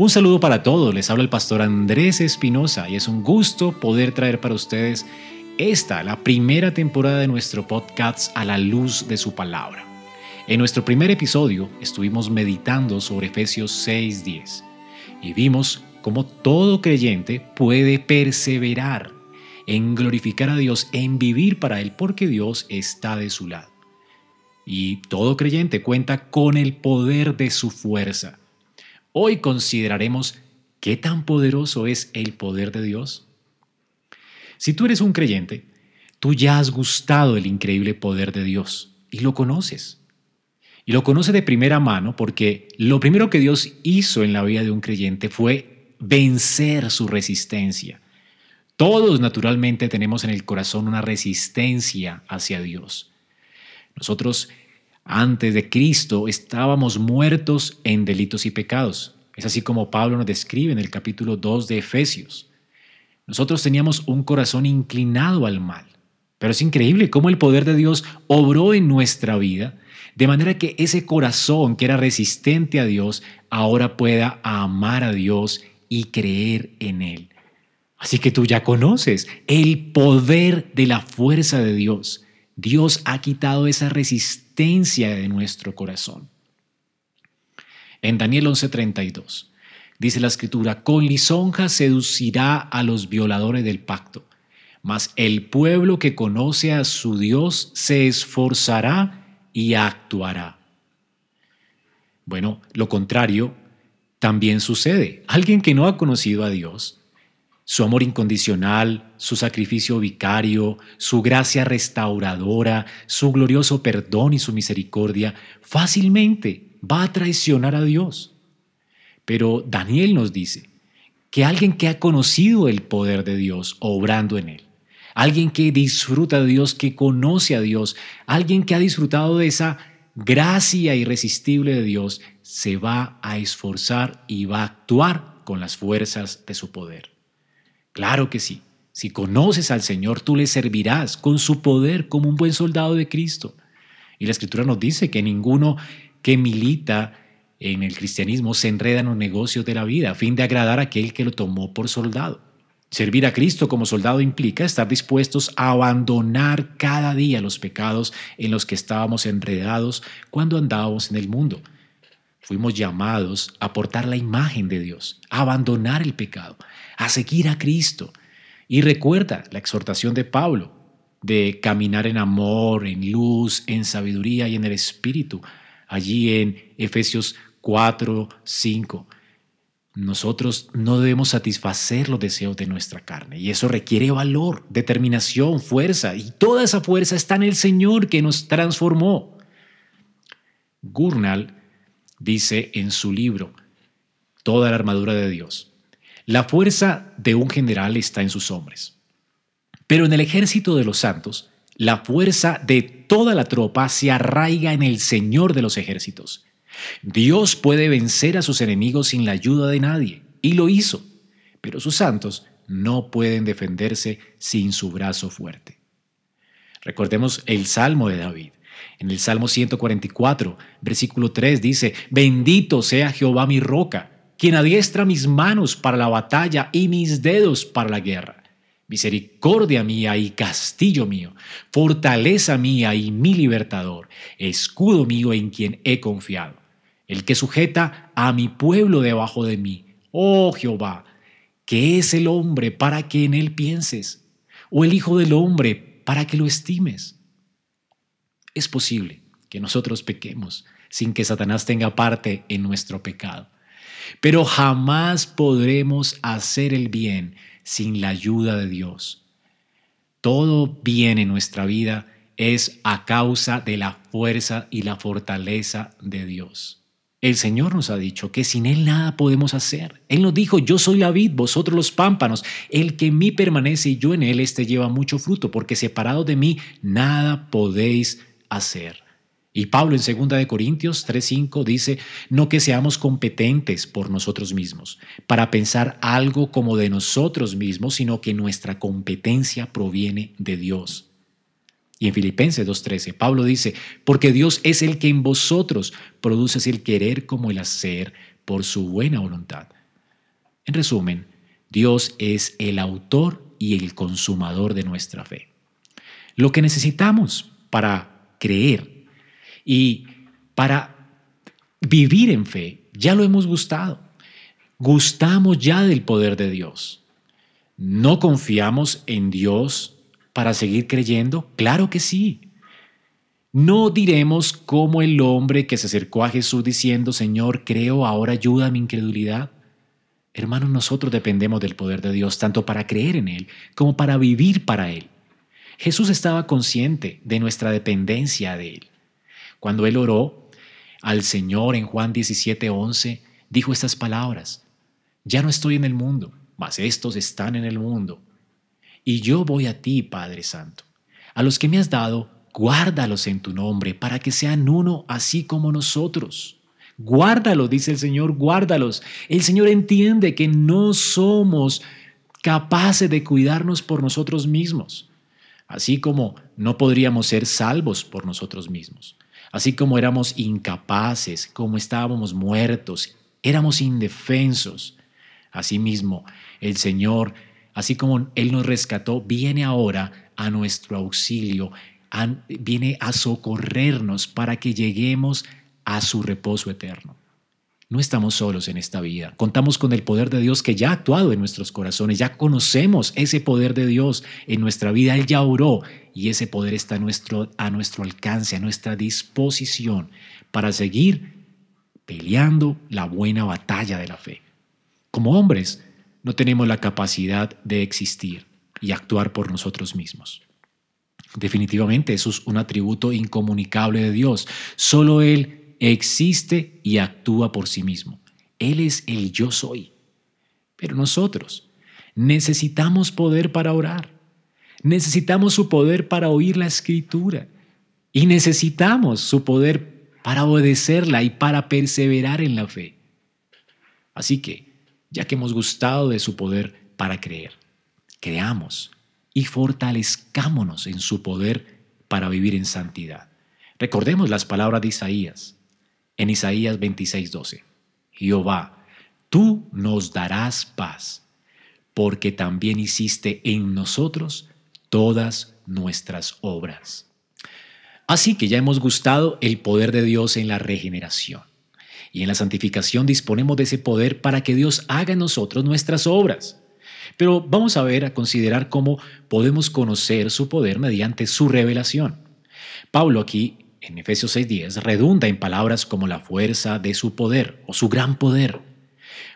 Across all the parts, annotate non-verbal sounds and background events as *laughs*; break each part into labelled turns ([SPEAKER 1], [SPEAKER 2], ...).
[SPEAKER 1] Un saludo para todos, les habla el pastor Andrés Espinosa y es un gusto poder traer para ustedes esta, la primera temporada de nuestro podcast a la luz de su palabra. En nuestro primer episodio estuvimos meditando sobre Efesios 6:10 y vimos cómo todo creyente puede perseverar en glorificar a Dios, en vivir para Él, porque Dios está de su lado. Y todo creyente cuenta con el poder de su fuerza. Hoy consideraremos qué tan poderoso es el poder de Dios. Si tú eres un creyente, tú ya has gustado el increíble poder de Dios y lo conoces. Y lo conoce de primera mano porque lo primero que Dios hizo en la vida de un creyente fue vencer su resistencia. Todos naturalmente tenemos en el corazón una resistencia hacia Dios. Nosotros antes de Cristo estábamos muertos en delitos y pecados. Es así como Pablo nos describe en el capítulo 2 de Efesios. Nosotros teníamos un corazón inclinado al mal. Pero es increíble cómo el poder de Dios obró en nuestra vida, de manera que ese corazón que era resistente a Dios ahora pueda amar a Dios y creer en Él. Así que tú ya conoces el poder de la fuerza de Dios. Dios ha quitado esa resistencia de nuestro corazón. En Daniel 11:32 Dice la escritura, con lisonja seducirá a los violadores del pacto, mas el pueblo que conoce a su Dios se esforzará y actuará. Bueno, lo contrario también sucede. Alguien que no ha conocido a Dios, su amor incondicional, su sacrificio vicario, su gracia restauradora, su glorioso perdón y su misericordia, fácilmente va a traicionar a Dios. Pero Daniel nos dice que alguien que ha conocido el poder de Dios obrando en él, alguien que disfruta de Dios, que conoce a Dios, alguien que ha disfrutado de esa gracia irresistible de Dios, se va a esforzar y va a actuar con las fuerzas de su poder. Claro que sí. Si conoces al Señor, tú le servirás con su poder como un buen soldado de Cristo. Y la Escritura nos dice que ninguno que milita en el cristianismo se enreda en los negocios de la vida a fin de agradar a aquel que lo tomó por soldado. Servir a Cristo como soldado implica estar dispuestos a abandonar cada día los pecados en los que estábamos enredados cuando andábamos en el mundo. Fuimos llamados a portar la imagen de Dios, a abandonar el pecado, a seguir a Cristo. Y recuerda la exhortación de Pablo de caminar en amor, en luz, en sabiduría y en el Espíritu, allí en Efesios 4, 5. Nosotros no debemos satisfacer los deseos de nuestra carne y eso requiere valor, determinación, fuerza y toda esa fuerza está en el Señor que nos transformó. Gurnal dice en su libro, Toda la armadura de Dios, la fuerza de un general está en sus hombres, pero en el ejército de los santos, la fuerza de toda la tropa se arraiga en el Señor de los ejércitos Dios puede vencer a sus enemigos sin la ayuda de nadie, y lo hizo, pero sus santos no pueden defenderse sin su brazo fuerte. Recordemos el Salmo de David. En el Salmo 144, versículo 3 dice, Bendito sea Jehová mi roca, quien adiestra mis manos para la batalla y mis dedos para la guerra. Misericordia mía y castillo mío, fortaleza mía y mi libertador, escudo mío en quien he confiado el que sujeta a mi pueblo debajo de mí. Oh Jehová, ¿qué es el hombre para que en él pienses? o el Hijo del Hombre para que lo estimes. Es posible que nosotros pequemos sin que Satanás tenga parte en nuestro pecado, pero jamás podremos hacer el bien sin la ayuda de Dios. Todo bien en nuestra vida es a causa de la fuerza y la fortaleza de Dios. El Señor nos ha dicho que sin Él nada podemos hacer. Él nos dijo, yo soy la vid, vosotros los pámpanos. El que en mí permanece y yo en Él, este lleva mucho fruto, porque separado de mí nada podéis hacer. Y Pablo en 2 de Corintios 3:5 dice, no que seamos competentes por nosotros mismos, para pensar algo como de nosotros mismos, sino que nuestra competencia proviene de Dios. Y en Filipenses 2.13, Pablo dice, porque Dios es el que en vosotros produce el querer como el hacer por su buena voluntad. En resumen, Dios es el autor y el consumador de nuestra fe. Lo que necesitamos para creer y para vivir en fe, ya lo hemos gustado. Gustamos ya del poder de Dios. No confiamos en Dios para seguir creyendo? Claro que sí. No diremos como el hombre que se acercó a Jesús diciendo, Señor, creo, ahora ayuda a mi incredulidad. Hermanos, nosotros dependemos del poder de Dios tanto para creer en Él como para vivir para Él. Jesús estaba consciente de nuestra dependencia de Él. Cuando Él oró al Señor en Juan 17:11, dijo estas palabras, Ya no estoy en el mundo, mas estos están en el mundo, y yo voy a ti, Padre Santo. A los que me has dado, guárdalos en tu nombre, para que sean uno así como nosotros. Guárdalos, dice el Señor, guárdalos. El Señor entiende que no somos capaces de cuidarnos por nosotros mismos, así como no podríamos ser salvos por nosotros mismos, así como éramos incapaces, como estábamos muertos, éramos indefensos. Asimismo, el Señor así como Él nos rescató, viene ahora a nuestro auxilio, viene a socorrernos para que lleguemos a su reposo eterno. No estamos solos en esta vida. Contamos con el poder de Dios que ya ha actuado en nuestros corazones. Ya conocemos ese poder de Dios en nuestra vida. Él ya oró y ese poder está a nuestro, a nuestro alcance, a nuestra disposición para seguir peleando la buena batalla de la fe. Como hombres, no tenemos la capacidad de existir y actuar por nosotros mismos. Definitivamente eso es un atributo incomunicable de Dios. Solo Él existe y actúa por sí mismo. Él es el yo soy. Pero nosotros necesitamos poder para orar. Necesitamos su poder para oír la escritura. Y necesitamos su poder para obedecerla y para perseverar en la fe. Así que, ya que hemos gustado de su poder para creer. Creamos y fortalezcámonos en su poder para vivir en santidad. Recordemos las palabras de Isaías en Isaías 26:12. Jehová, tú nos darás paz, porque también hiciste en nosotros todas nuestras obras. Así que ya hemos gustado el poder de Dios en la regeneración. Y en la santificación disponemos de ese poder para que Dios haga en nosotros nuestras obras. Pero vamos a ver, a considerar cómo podemos conocer su poder mediante su revelación. Pablo aquí, en Efesios 6:10, redunda en palabras como la fuerza de su poder o su gran poder.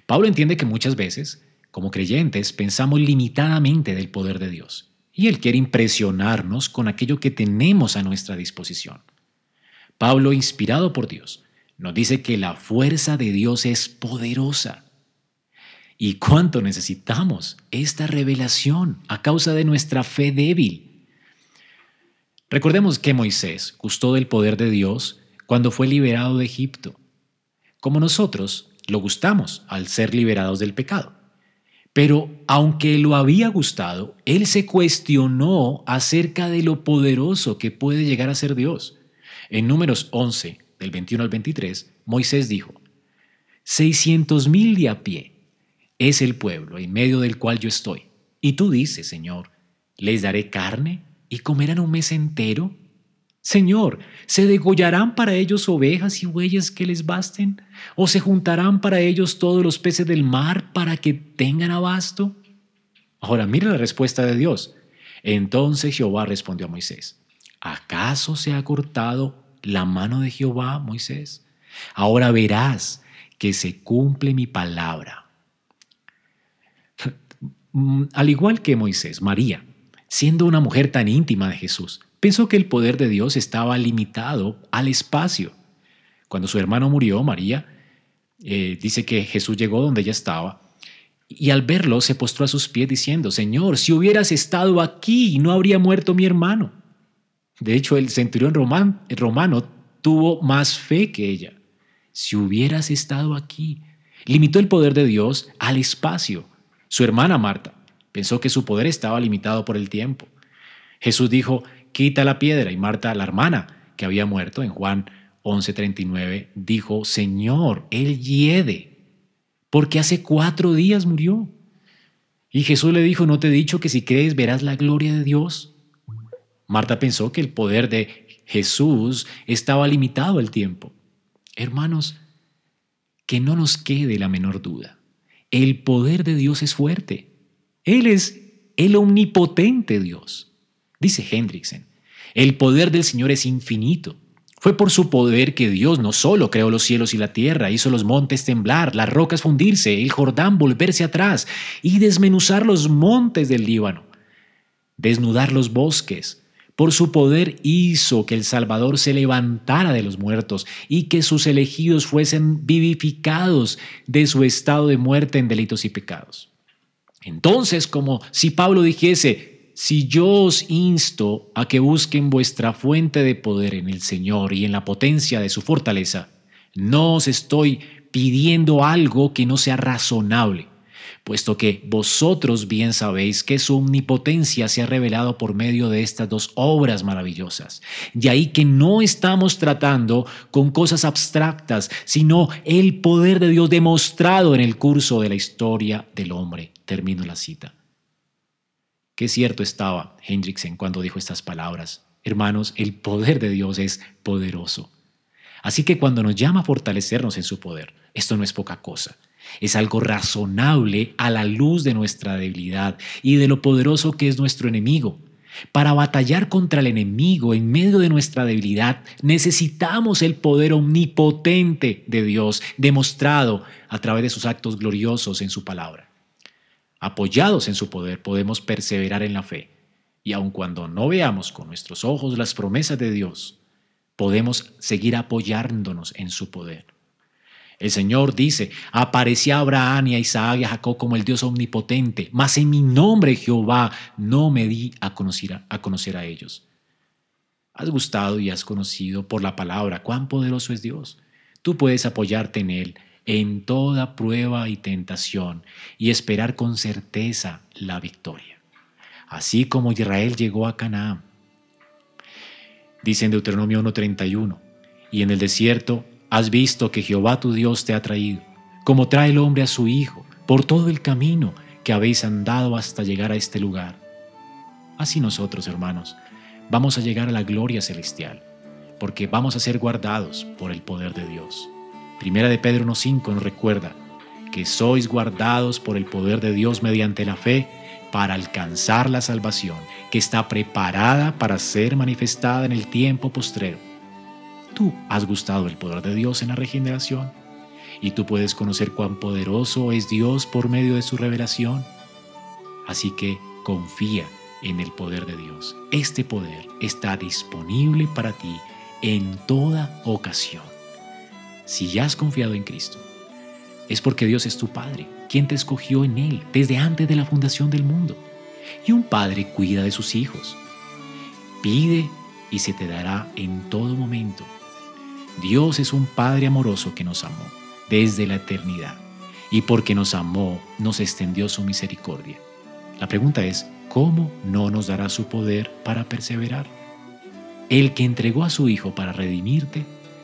[SPEAKER 1] Pablo entiende que muchas veces, como creyentes, pensamos limitadamente del poder de Dios. Y Él quiere impresionarnos con aquello que tenemos a nuestra disposición. Pablo, inspirado por Dios, nos dice que la fuerza de Dios es poderosa. ¿Y cuánto necesitamos esta revelación a causa de nuestra fe débil? Recordemos que Moisés gustó del poder de Dios cuando fue liberado de Egipto, como nosotros lo gustamos al ser liberados del pecado. Pero aunque lo había gustado, él se cuestionó acerca de lo poderoso que puede llegar a ser Dios. En números 11, del 21 al 23, Moisés dijo, 600 mil de a pie es el pueblo en medio del cual yo estoy. Y tú dices, Señor, ¿les daré carne y comerán un mes entero? Señor, ¿se degollarán para ellos ovejas y bueyes que les basten? ¿O se juntarán para ellos todos los peces del mar para que tengan abasto? Ahora, mira la respuesta de Dios. Entonces Jehová respondió a Moisés, ¿acaso se ha cortado la mano de Jehová, Moisés? Ahora verás que se cumple mi palabra. *laughs* Al igual que Moisés, María, siendo una mujer tan íntima de Jesús, pensó que el poder de Dios estaba limitado al espacio. Cuando su hermano murió, María eh, dice que Jesús llegó donde ella estaba y al verlo se postró a sus pies diciendo, Señor, si hubieras estado aquí, no habría muerto mi hermano. De hecho, el centurión romano tuvo más fe que ella. Si hubieras estado aquí, limitó el poder de Dios al espacio. Su hermana Marta pensó que su poder estaba limitado por el tiempo. Jesús dijo, quita la piedra, y Marta, la hermana que había muerto en Juan 11:39, dijo, Señor, él hiede porque hace cuatro días murió. Y Jesús le dijo, ¿no te he dicho que si crees verás la gloria de Dios? Marta pensó que el poder de Jesús estaba limitado al tiempo. Hermanos, que no nos quede la menor duda. El poder de Dios es fuerte. Él es el omnipotente Dios. Dice Hendrickson, el poder del Señor es infinito. Fue por su poder que Dios no solo creó los cielos y la tierra, hizo los montes temblar, las rocas fundirse, el Jordán volverse atrás y desmenuzar los montes del Líbano, desnudar los bosques. Por su poder hizo que el Salvador se levantara de los muertos y que sus elegidos fuesen vivificados de su estado de muerte en delitos y pecados. Entonces, como si Pablo dijese, si yo os insto a que busquen vuestra fuente de poder en el Señor y en la potencia de su fortaleza, no os estoy pidiendo algo que no sea razonable, puesto que vosotros bien sabéis que su omnipotencia se ha revelado por medio de estas dos obras maravillosas. Y ahí que no estamos tratando con cosas abstractas, sino el poder de Dios demostrado en el curso de la historia del hombre. Termino la cita. Qué cierto estaba Hendrickson cuando dijo estas palabras. Hermanos, el poder de Dios es poderoso. Así que cuando nos llama a fortalecernos en su poder, esto no es poca cosa. Es algo razonable a la luz de nuestra debilidad y de lo poderoso que es nuestro enemigo. Para batallar contra el enemigo en medio de nuestra debilidad necesitamos el poder omnipotente de Dios demostrado a través de sus actos gloriosos en su palabra. Apoyados en su poder podemos perseverar en la fe y aun cuando no veamos con nuestros ojos las promesas de Dios, podemos seguir apoyándonos en su poder. El Señor dice, aparecía a Abraham y a Isaac y a Jacob como el Dios omnipotente, mas en mi nombre Jehová no me di a conocer a, conocer a ellos. Has gustado y has conocido por la palabra cuán poderoso es Dios. Tú puedes apoyarte en Él en toda prueba y tentación y esperar con certeza la victoria. Así como Israel llegó a Canaán. Dice en Deuteronomio 1:31, y en el desierto has visto que Jehová tu Dios te ha traído, como trae el hombre a su hijo, por todo el camino que habéis andado hasta llegar a este lugar. Así nosotros, hermanos, vamos a llegar a la gloria celestial, porque vamos a ser guardados por el poder de Dios. Primera de Pedro 1.5 nos recuerda que sois guardados por el poder de Dios mediante la fe para alcanzar la salvación que está preparada para ser manifestada en el tiempo postrero. Tú has gustado el poder de Dios en la regeneración y tú puedes conocer cuán poderoso es Dios por medio de su revelación. Así que confía en el poder de Dios. Este poder está disponible para ti en toda ocasión. Si ya has confiado en Cristo, es porque Dios es tu Padre, quien te escogió en Él desde antes de la fundación del mundo. Y un Padre cuida de sus hijos. Pide y se te dará en todo momento. Dios es un Padre amoroso que nos amó desde la eternidad y porque nos amó nos extendió su misericordia. La pregunta es, ¿cómo no nos dará su poder para perseverar? El que entregó a su Hijo para redimirte